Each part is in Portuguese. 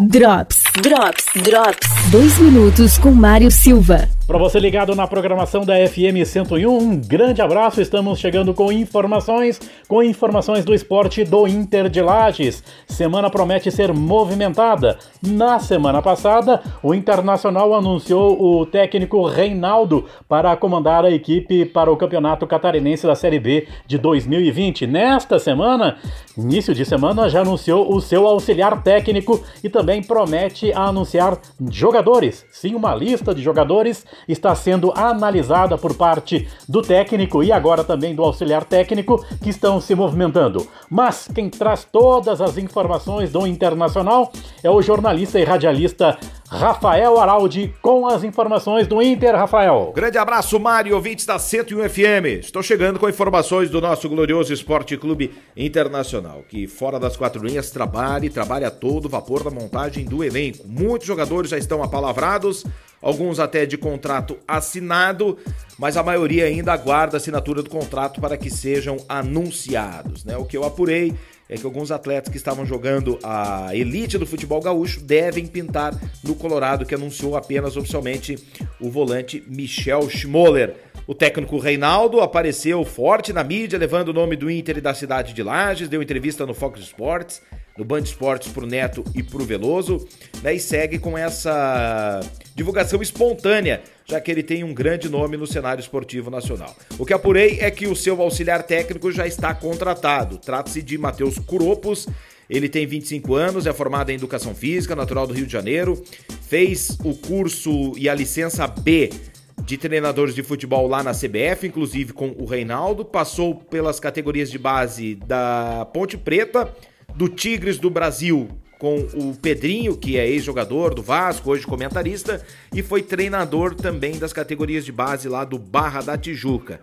Drops, Drops, Drops. Dois minutos com Mário Silva. Para você ligado na programação da FM 101, um grande abraço. Estamos chegando com informações, com informações do esporte do Inter de Lages. Semana promete ser movimentada. Na semana passada, o Internacional anunciou o técnico Reinaldo para comandar a equipe para o Campeonato Catarinense da Série B de 2020. Nesta semana, início de semana, já anunciou o seu auxiliar técnico e também promete anunciar jogadores. Sim, uma lista de jogadores está sendo analisada por parte do técnico e agora também do auxiliar técnico que estão se movimentando. Mas quem traz todas as informações do Internacional é o jornalista e radialista Rafael Araldi com as informações do Inter, Rafael. Grande abraço, Mário, ouvintes da 101 FM. Estou chegando com informações do nosso glorioso Esporte Clube Internacional, que fora das quatro linhas trabalha e trabalha todo vapor da montagem do elenco. Muitos jogadores já estão apalavrados, alguns até de contrato assinado, mas a maioria ainda aguarda a assinatura do contrato para que sejam anunciados. Né? O que eu apurei é que alguns atletas que estavam jogando a elite do futebol gaúcho devem pintar no Colorado, que anunciou apenas oficialmente o volante Michel Schmoller. O técnico Reinaldo apareceu forte na mídia, levando o nome do Inter e da cidade de Lages, deu entrevista no Fox Sports, no Band Esportes pro Neto e pro Veloso, né, e segue com essa divulgação espontânea, já que ele tem um grande nome no cenário esportivo nacional. O que apurei é que o seu auxiliar técnico já está contratado. Trata-se de Matheus Curopos, ele tem 25 anos, é formado em Educação Física, natural do Rio de Janeiro, fez o curso e a licença B de treinadores de futebol lá na CBF, inclusive com o Reinaldo, passou pelas categorias de base da Ponte Preta, do Tigres do Brasil com o Pedrinho, que é ex-jogador do Vasco, hoje comentarista, e foi treinador também das categorias de base lá do Barra da Tijuca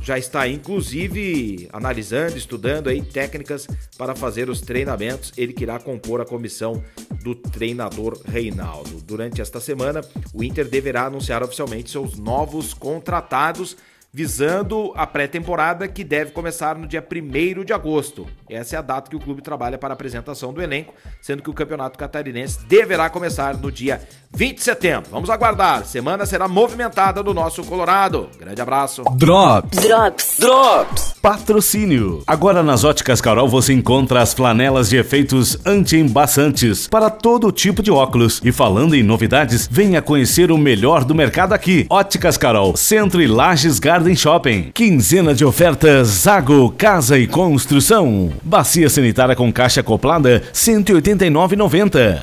já está inclusive analisando, estudando aí técnicas para fazer os treinamentos. Ele que irá compor a comissão do treinador Reinaldo. Durante esta semana, o Inter deverá anunciar oficialmente seus novos contratados visando a pré-temporada que deve começar no dia 1 de agosto. Essa é a data que o clube trabalha para a apresentação do elenco, sendo que o Campeonato Catarinense deverá começar no dia 20 de setembro. Vamos aguardar. Semana será movimentada no nosso Colorado. Grande abraço. Drops. Drops. Drops. Patrocínio. Agora nas Óticas Carol você encontra as flanelas de efeitos anti-embaçantes para todo tipo de óculos. E falando em novidades, venha conhecer o melhor do mercado aqui. Óticas Carol, Centro e Lages Garden Shopping. Quinzena de ofertas Zago Casa e Construção. Bacia sanitária com caixa acoplada 189,90.